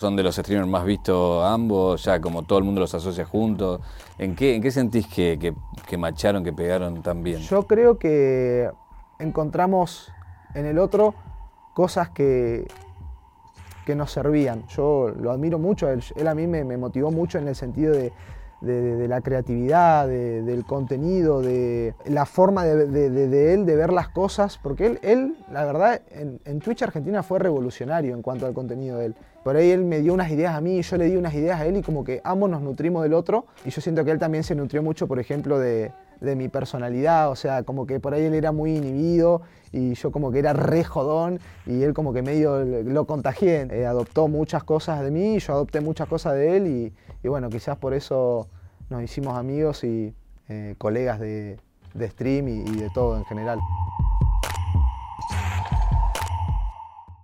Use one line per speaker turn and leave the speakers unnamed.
Son de los streamers más vistos ambos, ya como todo el mundo los asocia juntos. ¿En qué, en qué sentís que, que, macharon, que pegaron tan bien?
Yo creo que encontramos en el otro cosas que, que nos servían. Yo lo admiro mucho, él, a mí me motivó mucho en el sentido de, de, la creatividad, de, del contenido, de la forma de, él de ver las cosas, porque él, él la verdad, en, Twitch Argentina fue revolucionario en cuanto al contenido de él. Por ahí él me dio unas ideas a mí y yo le di unas ideas a él y como que ambos nos nutrimos del otro y yo siento que él también se nutrió mucho, por ejemplo, de, de mi personalidad, o sea, como que por ahí él era muy inhibido y yo como que era re jodón y él como que medio lo contagié, eh, adoptó muchas cosas de mí, yo adopté muchas cosas de él y, y bueno, quizás por eso nos hicimos amigos y eh, colegas de, de stream y, y de todo en general.